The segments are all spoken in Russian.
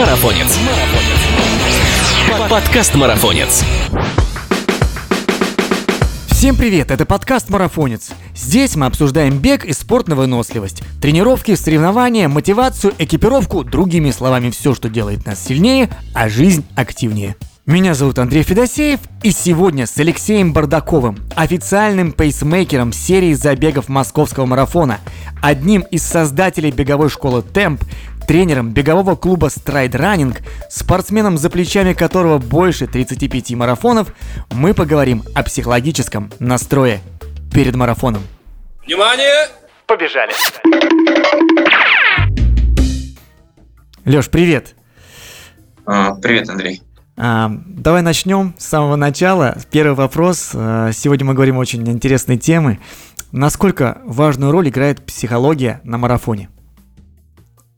Марафонец. Подкаст Марафонец. Всем привет, это подкаст «Марафонец». Здесь мы обсуждаем бег и спорт на выносливость, тренировки, соревнования, мотивацию, экипировку, другими словами, все, что делает нас сильнее, а жизнь активнее. Меня зовут Андрей Федосеев, и сегодня с Алексеем Бардаковым, официальным пейсмейкером серии забегов московского марафона, одним из создателей беговой школы «Темп», тренером бегового клуба Stride Running, спортсменом, за плечами которого больше 35 марафонов, мы поговорим о психологическом настрое перед марафоном. Внимание! Побежали! Леш, привет! А, привет, Андрей. А, давай начнем с самого начала. Первый вопрос. А, сегодня мы говорим о очень интересной темы. Насколько важную роль играет психология на марафоне?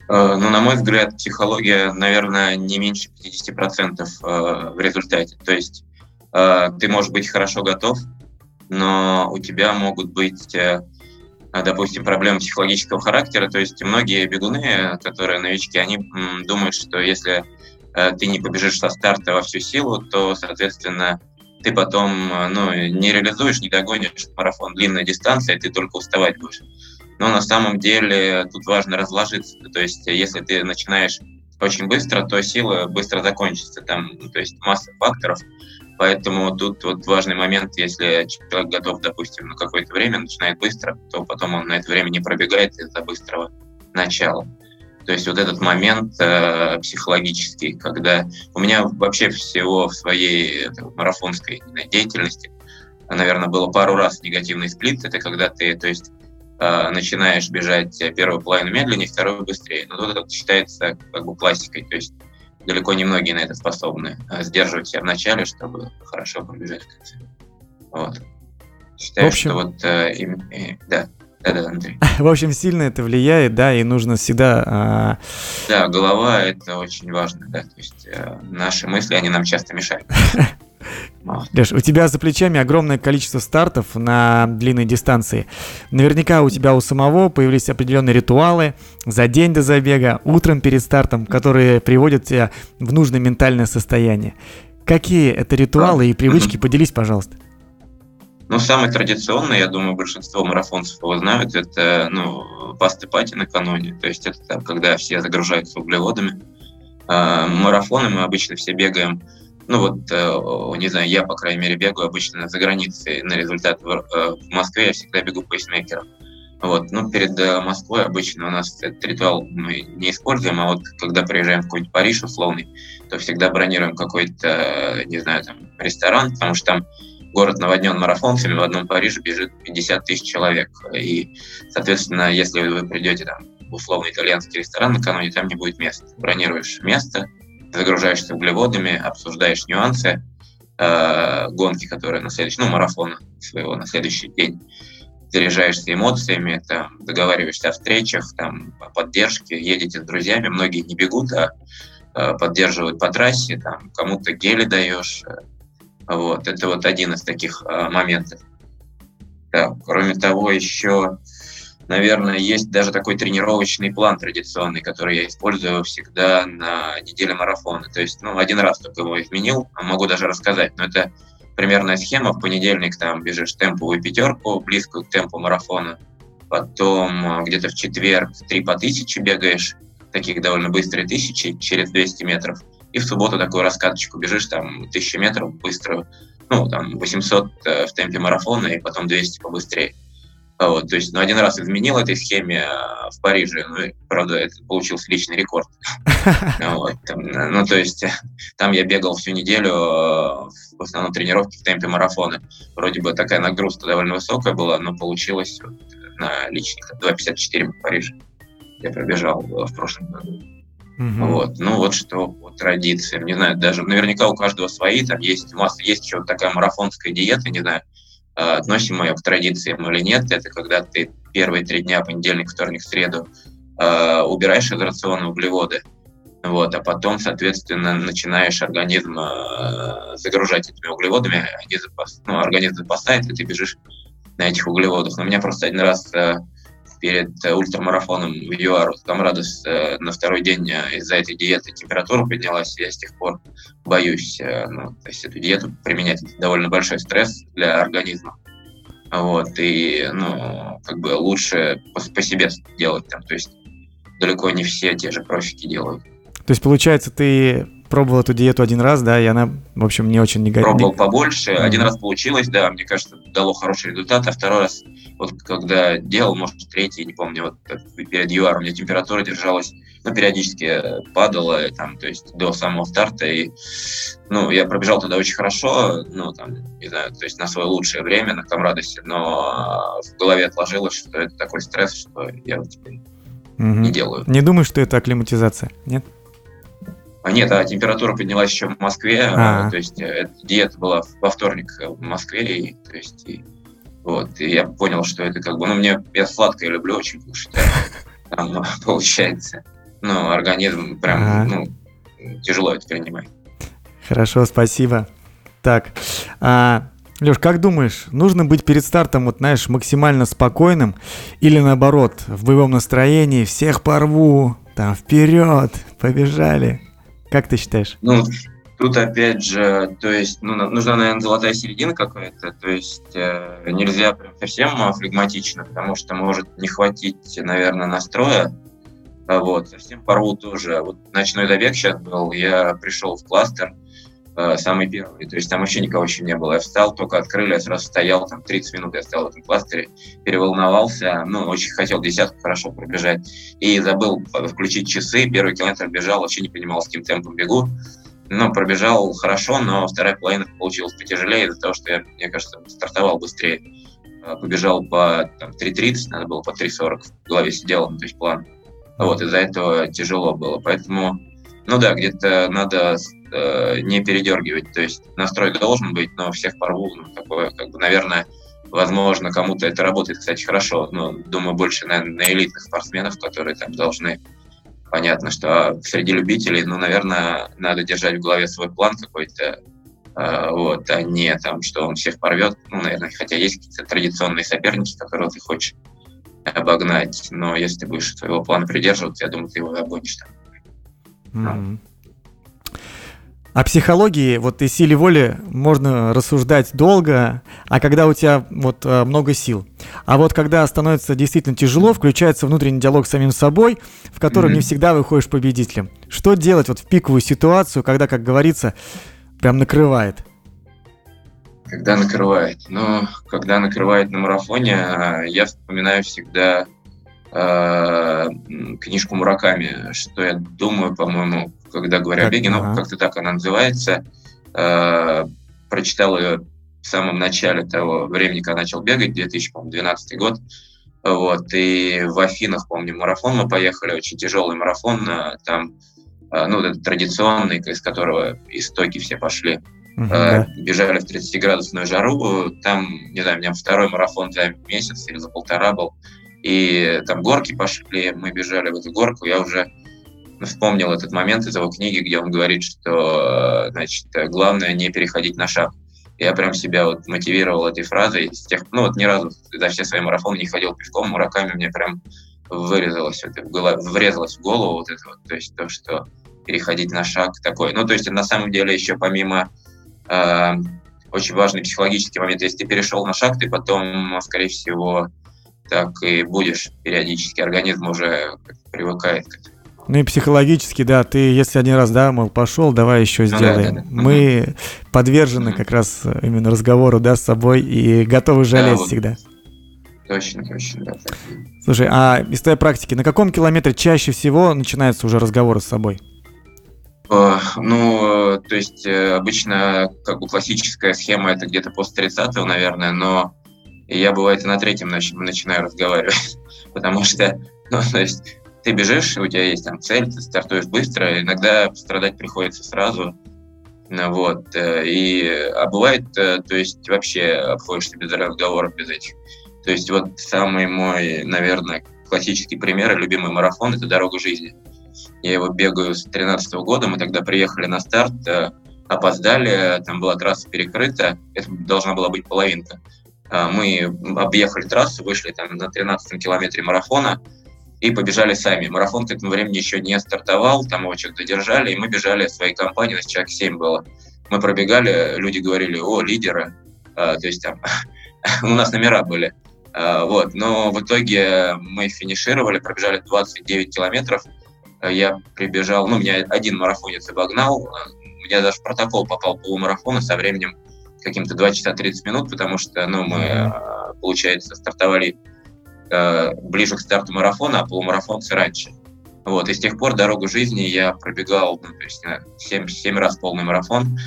А, ну, на мой взгляд, психология, наверное, не меньше 50% в результате. То есть ты можешь быть хорошо готов, но у тебя могут быть, э, допустим, проблемы психологического характера. То есть многие бегуны, которые новички, они думают, что если Э, ты не побежишь со старта во всю силу, то, соответственно, ты потом э, ну, не реализуешь, не догонишь марафон длинная дистанция, ты только уставать будешь. Но на самом деле тут важно разложиться. То есть если ты начинаешь очень быстро, то сила быстро закончится. Там, то есть масса факторов. Поэтому тут вот важный момент, если человек готов, допустим, на какое-то время, начинает быстро, то потом он на это время не пробегает из-за быстрого начала. То есть вот этот момент э, психологический, когда у меня вообще всего в своей это, марафонской деятельности, наверное, было пару раз негативный сплит, это когда ты, то есть э, начинаешь бежать первую половину медленнее, вторую быстрее. Но вот это считается как бы классикой, то есть далеко не многие на это способны э, сдерживать себя в начале, чтобы хорошо пробежать в конце. Вот. Считаю, в общем... что вот э, и, да. Да-да, Андрей. В общем, сильно это влияет, да, и нужно всегда... А... Да, голова — это очень важно, да, то есть э, наши мысли, они нам часто мешают. Леш, у тебя за плечами огромное количество стартов на длинной дистанции. Наверняка у тебя у самого появились определенные ритуалы за день до забега, утром перед стартом, которые приводят тебя в нужное ментальное состояние. Какие это ритуалы и привычки? Поделись, пожалуйста. Ну, самый традиционный, я думаю, большинство марафонцев его знают, это ну, пасты пати накануне. То есть это когда все загружаются углеводами. А, марафоны мы обычно все бегаем. Ну вот, э, не знаю, я, по крайней мере, бегаю обычно за границей на результат в, э, в Москве, я всегда бегу пейсмейкером. Вот, ну, перед э, Москвой обычно у нас этот ритуал мы не используем, а вот когда приезжаем в какой-нибудь Париж условный, то всегда бронируем какой-то, не знаю, там, ресторан, потому что там город наводнен марафонцами, в одном Париже бежит 50 тысяч человек. И, соответственно, если вы придете там, в условный итальянский ресторан накануне, там не будет места. Бронируешь место, загружаешься углеводами, обсуждаешь нюансы э, гонки, которые на следующий, ну, марафона своего на следующий день. Заряжаешься эмоциями, там, договариваешься о встречах, там, о поддержке, едете с друзьями, многие не бегут, а э, поддерживают по трассе, там, кому-то гели даешь, э, вот, это вот один из таких э, моментов. Да, кроме того, еще, наверное, есть даже такой тренировочный план традиционный, который я использую всегда на неделе марафона. То есть, ну, один раз только его изменил, а могу даже рассказать, но это примерная схема. В понедельник там бежишь темповую пятерку, близкую к темпу марафона. Потом э, где-то в четверг три по тысяче бегаешь, таких довольно быстрые тысячи, через 200 метров и в субботу такую раскаточку бежишь, там, 1000 метров быстро, ну, там, 800 э, в темпе марафона и потом 200 побыстрее. Вот, то есть, ну, один раз изменил этой схеме э, в Париже, ну, правда, это получился личный рекорд. Вот, там, ну, то есть, там я бегал всю неделю, э, в основном тренировки в темпе марафона. Вроде бы такая нагрузка довольно высокая была, но получилось вот на личных 2.54 в Париже. Я пробежал в прошлом году. Угу. Вот. Ну вот что по традициям. Не знаю, даже наверняка у каждого свои. Там есть масса, есть еще такая марафонская диета, не знаю, а, относим мы ее к традициям или нет. Это когда ты первые три дня, понедельник, вторник, среду, а, убираешь из рациона углеводы. Вот, а потом, соответственно, начинаешь организм э, загружать этими углеводами, они запас, ну, организм запасает, и ты бежишь на этих углеводах. Но у меня просто один раз перед ультрамарафоном в ЮАР. Камрадос на второй день из-за этой диеты температура поднялась, я с тех пор боюсь ну, то есть эту диету применять. Это довольно большой стресс для организма. Вот, и, ну, как бы лучше по, по себе делать там, то есть далеко не все те же профики делают. То есть, получается, ты пробовал эту диету один раз, да, и она, в общем, не очень негативная. Пробовал побольше, mm-hmm. один раз получилось, да, мне кажется, дало хороший результат, а второй раз, вот когда делал, может, третий, не помню, вот перед ЮАР у меня температура держалась, ну, периодически падала, там, то есть до самого старта, и, ну, я пробежал туда очень хорошо, ну, там, не знаю, то есть на свое лучшее время, на Камрадосе, но в голове отложилось, что это такой стресс, что я вот теперь угу. не делаю. Не думаю, что это акклиматизация, нет? А нет, а температура поднялась еще в Москве, а, то есть э, диета была во вторник в Москве, и, то есть, и, вот, и я понял, что это как бы, ну, мне, я сладкое люблю очень кушать, там, ну, получается, ну, организм прям, ага. ну, тяжело это принимает. Хорошо, спасибо. Так, а, Леш, как думаешь, нужно быть перед стартом, вот знаешь, максимально спокойным или наоборот, в боевом настроении, всех порву, там, вперед, побежали? Как ты считаешь? Ну, тут опять же, то есть, ну, нужна, наверное, золотая середина какая-то, то есть э, нельзя прям совсем флегматично, потому что может не хватить, наверное, настроя, а вот, совсем порву тоже. Вот ночной забег сейчас был, я пришел в кластер, э, самый первый, то есть там вообще никого еще не было. Я встал, только открыли, я сразу стоял, там 30 минут я стоял в этом кластере, переволновался, ну, очень хотел десятку хорошо пробежать, и забыл включить часы, первый километр бежал, вообще не понимал, с каким темпом бегу, ну, пробежал хорошо, но вторая половина получилась потяжелее из-за того, что я, мне кажется, стартовал быстрее. Э, побежал по там, 3.30, надо было по 3.40, в голове сидел, ну, то есть план. Вот, из-за этого тяжело было. Поэтому, ну да, где-то надо э, не передергивать. То есть настрой должен быть, но всех порву, ну, такое, как бы, наверное, возможно, кому-то это работает, кстати, хорошо, но думаю, больше, наверное, на элитных спортсменов, которые там должны понятно, что а среди любителей, ну, наверное, надо держать в голове свой план какой-то, э, вот, а не там, что он всех порвет. Ну, наверное, хотя есть какие-то традиционные соперники, которые ты хочешь обогнать. Но если ты будешь своего плана придерживаться, я думаю, ты его обгонишь там. Mm-hmm. О психологии, вот и силе воли можно рассуждать долго, а когда у тебя вот э, много сил. А вот когда становится действительно тяжело, включается внутренний диалог с самим собой, в котором mm-hmm. не всегда выходишь победителем. Что делать вот в пиковую ситуацию, когда, как говорится, прям накрывает? Когда накрывает? Ну, когда накрывает на марафоне, а, я вспоминаю всегда э, книжку Мураками, что я думаю, по-моему, когда говорю о беге, ну, ага. как-то так она называется. Э, прочитал ее в самом начале того времени, когда начал бегать, 2012 год. Вот, и в Афинах, помню, марафон мы поехали, очень тяжелый марафон, там, ну, этот традиционный, из которого истоки все пошли. Uh-huh, да. Бежали в 30-градусную жару. Там, не знаю, у меня второй марафон за месяц или за полтора был. И там горки пошли, мы бежали в эту горку. Я уже вспомнил этот момент из его книги, где он говорит, что значит, главное не переходить на шаг. Я прям себя вот мотивировал этой фразой. С тех, ну вот ни разу за все свои марафоны не ходил пешком, мураками мне прям вырезалось, это врезалось в голову вот это вот, то есть то, что переходить на шаг такой. Ну, то есть на самом деле еще помимо э, очень важный психологический момент. Если ты перешел на шаг, ты потом, скорее всего, так и будешь периодически. Организм уже привыкает к этому. Ну и психологически, да, ты, если один раз, да, мол, пошел, давай еще сделаем. Ну, да, да, да. Мы угу. подвержены угу. как раз именно разговору, да, с собой и готовы жалеть да, вот. всегда. Точно, точно, да. Слушай, а из твоей практики, на каком километре чаще всего начинаются уже разговоры с собой? Э, ну, то есть э, обычно как бы классическая схема это где-то после 30 наверное, но я бывает и на третьем нач- начинаю разговаривать, потому что, ну, то есть ты бежишь, у тебя есть там цель, ты стартуешь быстро, иногда страдать приходится сразу, ну, вот, э, и, а бывает, то есть вообще обходишься без разговоров, без этих. То есть вот самый мой, наверное, классический пример, любимый марафон – это «Дорога жизни». Я его бегаю с 2013 года. Мы тогда приехали на старт, э, опоздали, там была трасса перекрыта, это должна была быть половинка. А, мы объехали трассу, вышли там на 13 километре марафона и побежали сами. Марафон к этому времени еще не стартовал, там его что-то держали, и мы бежали своей компанией, у нас человек 7 было. Мы пробегали, люди говорили, о, лидеры, а, то есть там у нас номера были. А, вот, но в итоге мы финишировали, пробежали 29 километров. Я прибежал, ну, меня один марафонец обогнал, у меня даже протокол попал полумарафона со временем каким-то 2 часа 30 минут, потому что, ну, мы, mm-hmm. получается, стартовали э, ближе к старту марафона, а полумарафонцы раньше. Вот, и с тех пор дорогу жизни я пробегал, ну, то есть 7, 7 раз полный марафон.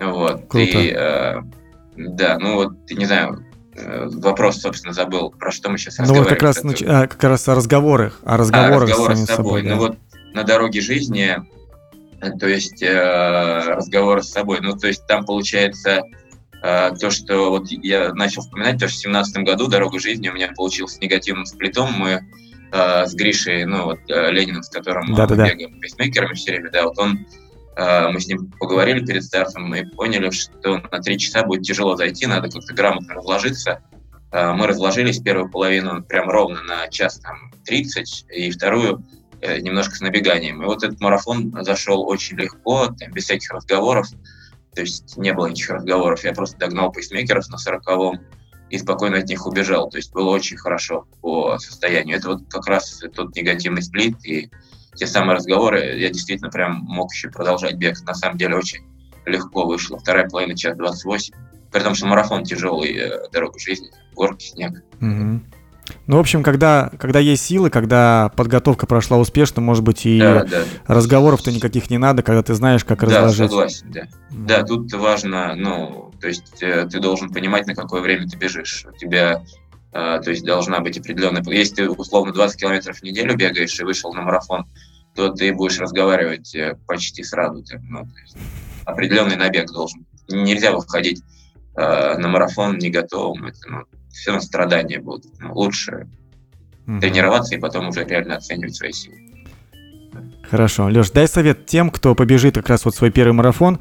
Вот, Круто. и, э, да, ну вот, не знаю, э, вопрос, собственно, забыл, про что мы сейчас ну, вот как раз, нач... а, как раз о разговорах, о разговорах а, разговоры с, с собой. собой да. Ну вот на дороге жизни, то есть э, разговоры с собой, ну то есть там получается а, то, что вот я начал вспоминать, то, что в 2017 году «Дорога жизни» у меня получился негативным сплитом. Мы э, с Гришей, ну вот э, Лениным, с которым да, мы да, бегаем пейсмейкерами все время, да, вот он, э, мы с ним поговорили перед стартом и поняли, что на три часа будет тяжело зайти, надо как-то грамотно разложиться. Э, мы разложились первую половину прям ровно на час там 30 и вторую э, немножко с набеганием. И вот этот марафон зашел очень легко, там, без всяких разговоров. То есть не было никаких разговоров. Я просто догнал пейсмейкеров на сороковом и спокойно от них убежал. То есть было очень хорошо по состоянию. Это вот как раз тот негативный сплит и те самые разговоры. Я действительно прям мог еще продолжать бег. На самом деле очень легко вышло. Вторая половина, час 28. При том, что марафон тяжелый, э, дорога жизни, горки, снег. Mm-hmm. Ну, в общем, когда, когда есть силы, когда подготовка прошла успешно, может быть, и да, да. разговоров-то никаких не надо, когда ты знаешь, как да, разложить. согласен, да. Mm. Да, тут важно, ну, то есть э, ты должен понимать, на какое время ты бежишь. У тебя, э, то есть должна быть определенная... Если ты, условно, 20 километров в неделю бегаешь и вышел на марафон, то ты будешь разговаривать э, почти сразу. Ну, то есть определенный набег должен. Нельзя выходить э, на марафон не готовым. Это, ну, все равно страдания будут. Лучше mm-hmm. тренироваться и потом уже реально оценивать свои силы. Хорошо. Леш, дай совет тем, кто побежит как раз вот свой первый марафон.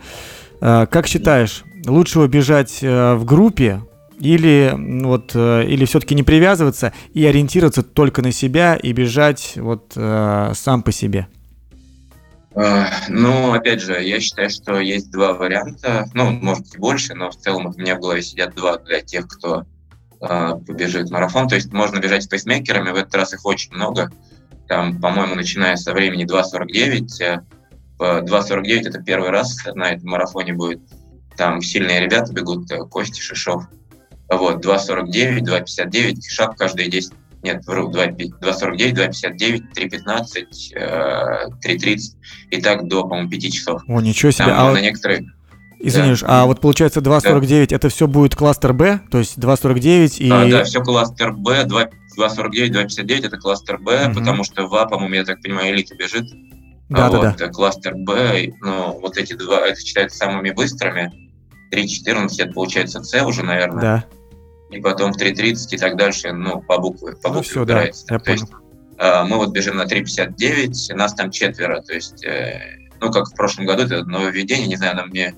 А, как считаешь, лучше бежать э, в группе или вот э, или все-таки не привязываться и ориентироваться только на себя и бежать вот э, сам по себе? Ну, опять же, я считаю, что есть два варианта, ну, может быть, больше, но в целом у меня в голове сидят два для тех, кто э, побежит марафон. То есть можно бежать с пейсмейкерами, в этот раз их очень много. Там, по-моему, начиная со времени 2.49. 2.49 это первый раз на этом марафоне будет. Там сильные ребята бегут, э, Кости, Шишов. Вот, 2.49, 2.59, шаг каждые 10 нет, вру, 2.49, 2.59, 3.15, 3.30 и так до, по-моему, 5 часов. О, ничего себе. Там, а на некоторые Извинишь, да. а вот получается 2.49 да. это все будет кластер Б, то есть 2.49 и... А, да, все кластер Б, 2.49, 2.59 это кластер Б, угу. потому что ВА, по-моему, я так понимаю, элита бежит. Да, а да, вот, да. Кластер Б, ну, вот эти два, это считается самыми быстрыми. 3.14 это получается С уже, наверное. Да. И потом 3.30 и так дальше, ну, по букве, по ну, букве все, выбирается. Да, я то понял. есть а, мы вот бежим на 3.59, нас там четверо, то есть, э, ну, как в прошлом году, это нововведение, не знаю, нам мне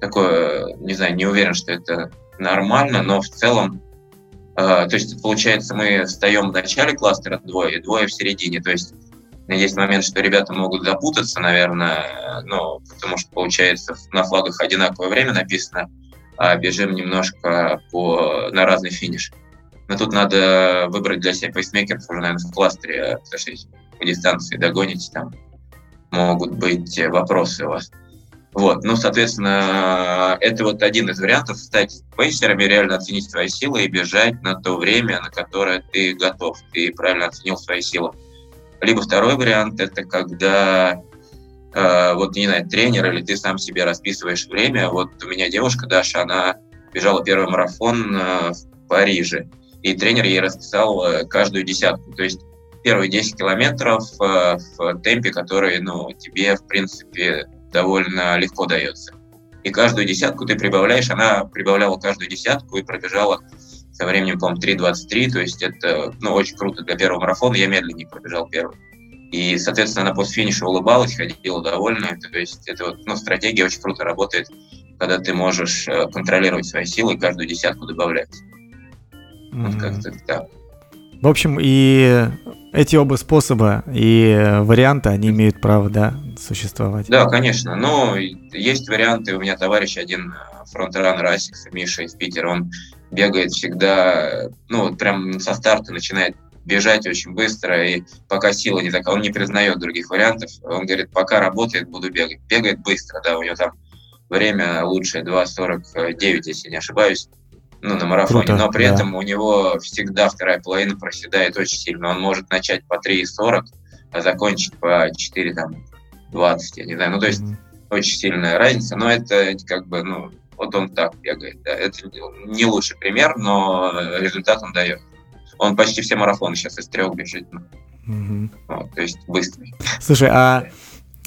такое, не знаю, не уверен, что это нормально, но в целом, э, то есть получается мы встаем в начале кластера двое, двое в середине, то есть есть момент, что ребята могут запутаться, наверное, ну, потому что получается на флагах одинаковое время написано, а бежим немножко по, на разный финиш. Но тут надо выбрать для себя пейсмейкеров уже, наверное, в кластере, потому что если по дистанции догоните, там могут быть вопросы у вас. Вот, ну, соответственно, это вот один из вариантов стать пейсерами, реально оценить свои силы и бежать на то время, на которое ты готов, ты правильно оценил свои силы. Либо второй вариант – это когда э, вот, не знаю, тренер или ты сам себе расписываешь время. Вот у меня девушка Даша, она бежала первый марафон э, в Париже, и тренер ей расписал э, каждую десятку. То есть первые 10 километров э, в темпе, который, ну, тебе, в принципе, довольно легко дается. И каждую десятку ты прибавляешь, она прибавляла каждую десятку и пробежала со временем, по-моему, 3.23, то есть это ну, очень круто для первого марафона, я медленнее пробежал первый. И, соответственно, она после финиша улыбалась, ходила довольная, то есть это вот, ну, стратегия очень круто работает, когда ты можешь э, контролировать свои силы и каждую десятку добавлять. Mm-hmm. Вот как-то так. В общем, и эти оба способа и варианты, они имеют право, да, существовать. Да, конечно. Но есть варианты. У меня товарищ один, FrontRunner ASICS, Миша из Питера, он бегает всегда, ну, прям со старта начинает бежать очень быстро, и пока сила не такая, он не признает других вариантов, он говорит, пока работает, буду бегать. Бегает быстро, да, у него там время лучшее 2.49, если не ошибаюсь ну, на марафоне, Круто, но при да. этом у него всегда вторая половина проседает очень сильно. Он может начать по 3,40, а закончить по 4, там, 20, я не знаю. Ну, то есть mm-hmm. очень сильная разница, но это как бы, ну, вот он так бегает. Да. Это не лучший пример, но результат он дает. Он почти все марафоны сейчас из трех бежит. Mm-hmm. Вот, то есть быстрый. Слушай, а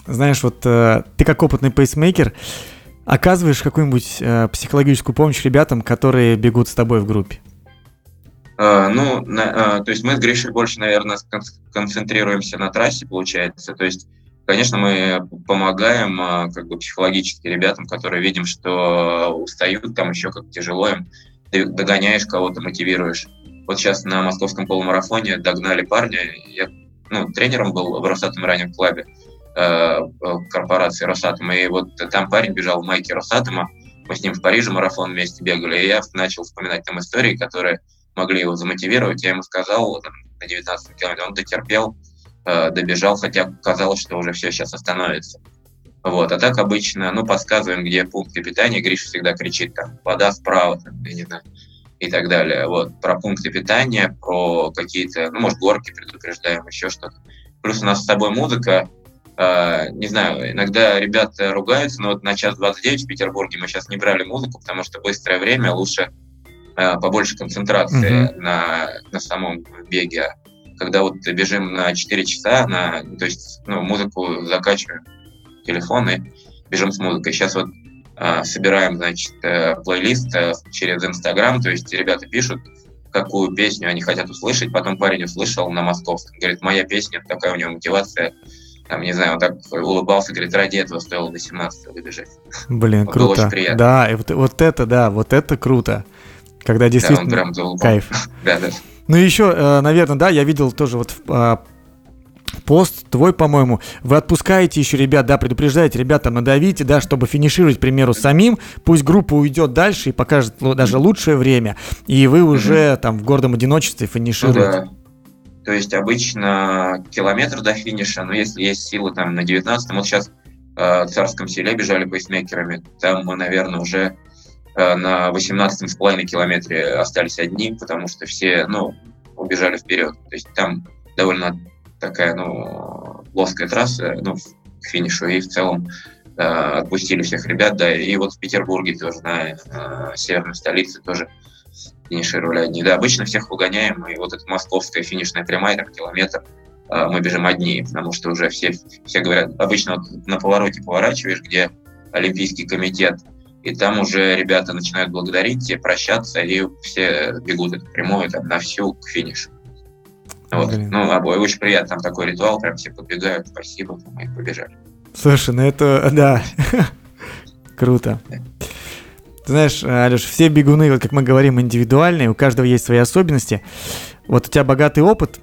знаешь, вот э, ты как опытный пейсмейкер, оказываешь какую-нибудь э, психологическую помощь ребятам, которые бегут с тобой в группе? Uh, ну, на, uh, то есть мы с Гришей больше, наверное, концентрируемся на трассе, получается. То есть, конечно, мы помогаем uh, как бы психологически ребятам, которые видим, что устают, там еще как тяжело им, ты догоняешь кого-то, мотивируешь. Вот сейчас на московском полумарафоне догнали парня, я ну, тренером был в Росатом раннем клубе, Э, корпорации Росатома. И вот там парень бежал в майке Росатома, мы с ним в Париже марафон вместе бегали, и я начал вспоминать там истории, которые могли его замотивировать. Я ему сказал там, на 19 километре, он дотерпел, э, добежал, хотя казалось, что уже все сейчас остановится. Вот. А так обычно, ну, подсказываем, где пункты питания. Гриш всегда кричит, там, вода справа, там, я не знаю, и так далее. Вот. Про пункты питания, про какие-то, ну, может, горки предупреждаем, еще что-то. Плюс у нас с собой музыка, Uh, не знаю, иногда ребята ругаются, но вот на час 29 в Петербурге мы сейчас не брали музыку, потому что быстрое время лучше uh, побольше концентрации mm-hmm. на, на самом беге. Когда вот бежим на 4 часа, на, то есть ну, музыку закачиваем в телефон и бежим с музыкой. Сейчас вот uh, собираем, значит, э, плейлист э, через Инстаграм, то есть ребята пишут, какую песню они хотят услышать, потом парень услышал на московском, говорит, моя песня, такая у него мотивация, там, не знаю, он так улыбался, говорит, ради этого стоило до 17 выбежать. Блин, вот круто. Было очень приятно. Да, и вот, вот это, да, вот это круто. Когда действительно да, он прям кайф. да, да. Ну и еще, э, наверное, да, я видел тоже вот а, пост твой, по-моему, вы отпускаете еще ребят, да, предупреждаете, ребята, надавите, да, чтобы финишировать, к примеру, самим, пусть группа уйдет дальше и покажет даже лучшее время, и вы уже там в гордом одиночестве финишируете. Ну, да. То есть обычно километр до финиша, но если есть силы там на 19 вот сейчас э, в Царском селе бежали пейсмейкерами, там мы, наверное, уже э, на 18,5 километре остались одни, потому что все, ну, убежали вперед. То есть там довольно такая, ну, плоская трасса, ну, к финишу, и в целом э, отпустили всех ребят, да, и вот в Петербурге тоже, на э, северной столице тоже финишировали одни. Да, обычно всех выгоняем, и вот эта московская финишная прямая, там, километр, а, мы бежим одни, потому что уже все, все говорят, обычно вот на повороте поворачиваешь, где Олимпийский комитет, и там уже ребята начинают благодарить прощаться, и все бегут эту прямую там, на всю к финишу. Вот. Ну, обои очень приятно, там такой ритуал, прям все подбегают, спасибо, мы побежали. Слушай, ну это, да, круто. Ты знаешь, Алеш, все бегуны, вот как мы говорим, индивидуальные, у каждого есть свои особенности. Вот у тебя богатый опыт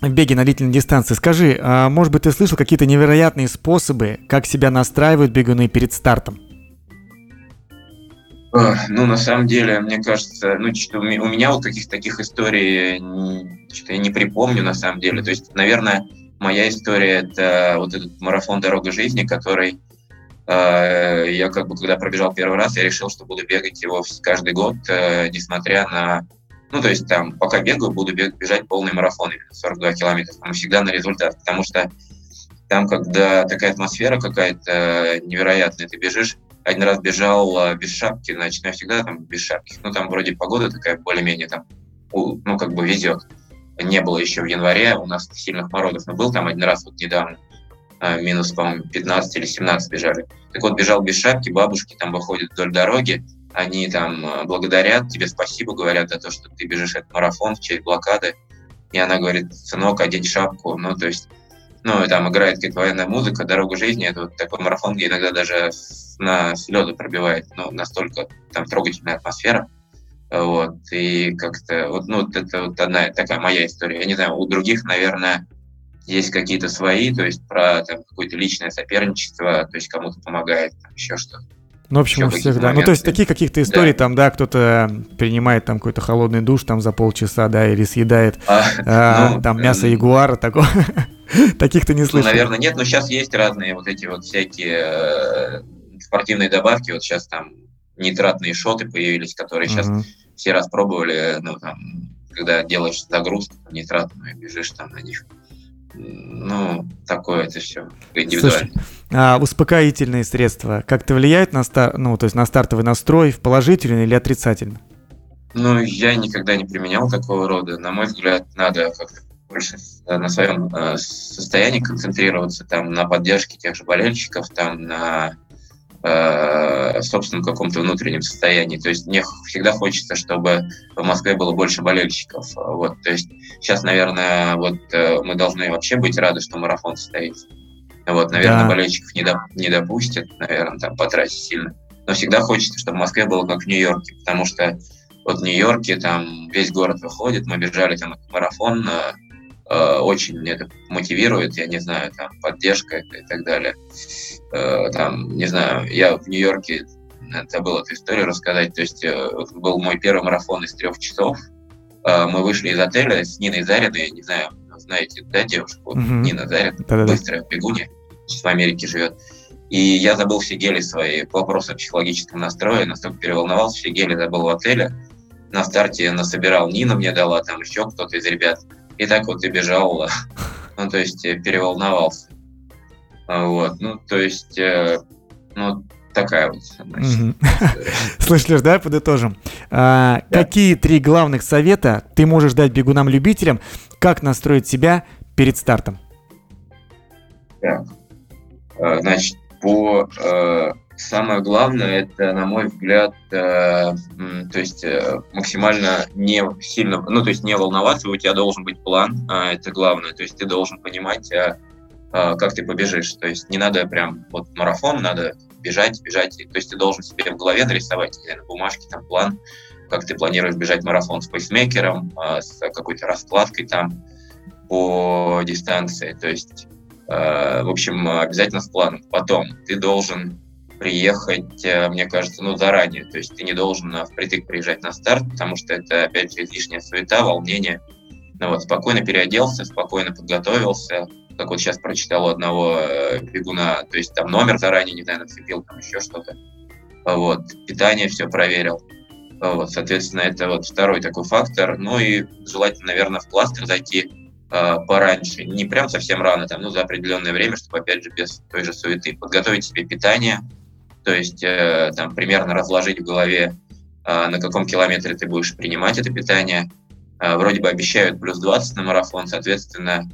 в беге на длительной дистанции. Скажи, а может быть ты слышал какие-то невероятные способы, как себя настраивают бегуны перед стартом? Ну, на самом деле, мне кажется, ну, что у меня вот каких-то таких историй, что я не припомню, на самом деле. То есть, наверное, моя история — это вот этот марафон «Дорога жизни», который Э, я как бы, когда пробежал первый раз, я решил, что буду бегать его каждый год, э, несмотря на... Ну, то есть там, пока бегаю, буду бежать полный марафон, 42 километра, там всегда на результат, потому что там, когда такая атмосфера какая-то невероятная, ты бежишь, один раз бежал э, без шапки, значит, я всегда там без шапки. Ну, там вроде погода такая более-менее там, ну, как бы везет. Не было еще в январе у нас сильных морозов, но был там один раз вот недавно. А, минус, по-моему, 15 или 17 бежали. Так вот, бежал без шапки, бабушки там выходят вдоль дороги, они там а, благодарят, тебе спасибо говорят за то, что ты бежишь этот марафон в честь блокады. И она говорит, сынок, одень шапку. Ну, то есть, ну, и там играет какая-то военная музыка, дорога жизни. Это вот такой марафон, где иногда даже на слезы пробивает. Ну, настолько там трогательная атмосфера. Вот, и как-то, вот, ну, это вот одна такая моя история. Я не знаю, у других, наверное, есть какие-то свои, то есть про там, какое-то личное соперничество, то есть кому-то помогает, там, еще что-то. Ну, в общем, у всех, да. Ну, то есть такие каких-то историй, да. там, да, кто-то принимает там какой-то холодный душ там за полчаса, да, или съедает а, а, ну, там мясо э, ягуара, такого. Таких ты не ну, слышал? Ну, наверное, нет, но сейчас есть разные вот эти вот всякие э, спортивные добавки. Вот сейчас там нитратные шоты появились, которые сейчас все распробовали, ну, там, когда делаешь загрузку нитратную, бежишь там на них. Ну, такое это все индивидуально. Слушай, а успокоительные средства как-то влияют на, стар... ну, то есть на стартовый настрой в положительно или отрицательно? Ну, я никогда не применял такого рода. На мой взгляд, надо как-то больше на своем э, состоянии концентрироваться, там, на поддержке тех же болельщиков, там, на э, собственном каком-то внутреннем состоянии. То есть мне всегда хочется, чтобы в Москве было больше болельщиков. Вот, то есть сейчас, наверное, вот э, мы должны вообще быть рады, что марафон состоится. Вот, наверное, да. болельщиков не, доп, не допустят, наверное, там потратить сильно. Но всегда хочется, чтобы в Москве было как в Нью-Йорке, потому что вот в Нью-Йорке там весь город выходит, мы бежали там марафон, э, Э, очень это мотивирует, я не знаю, там, поддержка и так далее. Э, там, не знаю, я в Нью-Йорке забыл эту историю рассказать, то есть э, был мой первый марафон из трех часов, мы вышли из отеля с Ниной Зариной, не знаю, знаете, да, девушку, mm-hmm. Нина Зарина, Да-да-да. быстрая бегунья, в Америке живет. И я забыл все гели свои по вопросу о психологическом настрое, настолько переволновался, все гели забыл в отеле. На старте насобирал Нина мне дала, там еще кто-то из ребят – и так вот и бежал, ну, то есть э, переволновался. А, вот, ну, то есть, э, ну, такая вот. Слышь, Леш, давай подытожим. А, да. Какие три главных совета ты можешь дать бегунам-любителям, как настроить себя перед стартом? Так. А, значит, по Самое главное, это, на мой взгляд, э, то есть э, максимально не сильно, ну, то есть не волноваться, у тебя должен быть план, э, это главное, то есть ты должен понимать, э, э, как ты побежишь, то есть не надо прям вот марафон, надо бежать, бежать, то есть ты должен себе в голове нарисовать на бумажке там план, как ты планируешь бежать марафон с пейсмейкером, э, с какой-то раскладкой там по дистанции, то есть, э, в общем, обязательно с планом. Потом ты должен приехать, э, мне кажется, ну, заранее. То есть ты не должен э, впритык приезжать на старт, потому что это, опять же, излишняя суета, волнение. Ну, вот, спокойно переоделся, спокойно подготовился. Как вот сейчас прочитал у одного э, бегуна, то есть там номер заранее, не знаю, нацепил, там еще что-то. Вот, питание все проверил. Вот, соответственно, это вот второй такой фактор. Ну и желательно, наверное, в кластер зайти пораньше, не прям совсем рано, там, ну, за определенное время, чтобы, опять же, без той же суеты. Подготовить себе питание, то есть э, там примерно разложить в голове, э, на каком километре ты будешь принимать это питание. Э, вроде бы обещают плюс 20 на марафон, соответственно,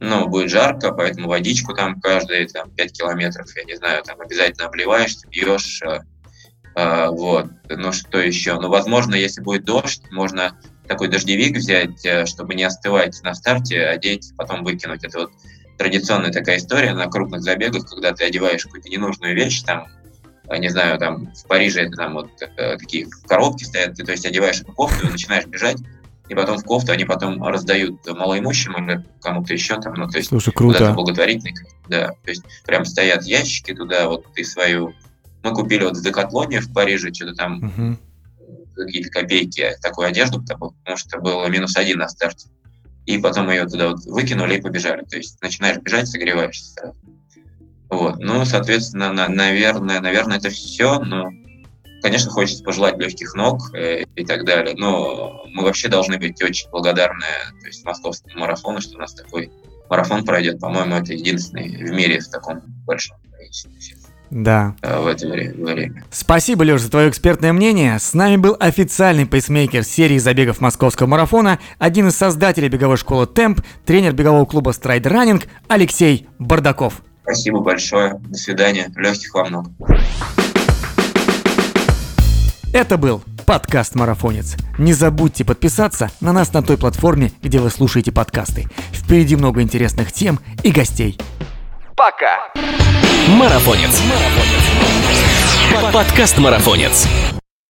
ну, будет жарко, поэтому водичку там каждые там, 5 километров, я не знаю, там обязательно обливаешься, пьешь, вот. Ну, что еще? Ну, возможно, если будет дождь, можно такой дождевик взять, чтобы не остывать на старте, одеть, потом выкинуть. Это вот традиционная такая история на крупных забегах, когда ты одеваешь какую-то ненужную вещь, там, не знаю, там в Париже это там вот э, такие коробки стоят, ты, то есть одеваешь эту кофту начинаешь бежать, и потом в кофту они потом раздают малоимущим или кому-то еще там, ну, то есть Слушай, круто. куда-то благотворительный, да, то есть прям стоят ящики туда, вот ты свою, мы купили вот в Декатлоне в Париже что-то там угу. какие-то копейки такую одежду, потому что было минус один на старте, и потом ее туда вот выкинули и побежали, то есть начинаешь бежать, согреваешься сразу. Вот. Ну, соответственно, на, наверное, наверное, это все. Но, конечно, хочется пожелать легких ног э, и так далее. Но мы вообще должны быть очень благодарны то есть, московскому марафону, что у нас такой марафон пройдет. По-моему, это единственный в мире в таком большом количестве да. Э, в это время. Спасибо, Леш, за твое экспертное мнение. С нами был официальный пейсмейкер серии забегов московского марафона, один из создателей беговой школы «Темп», тренер бегового клуба «Stride Running» Алексей Бардаков. Спасибо большое. До свидания. Легких вам ног. Это был подкаст «Марафонец». Не забудьте подписаться на нас на той платформе, где вы слушаете подкасты. Впереди много интересных тем и гостей. Пока! Марафонец. Подкаст «Марафонец».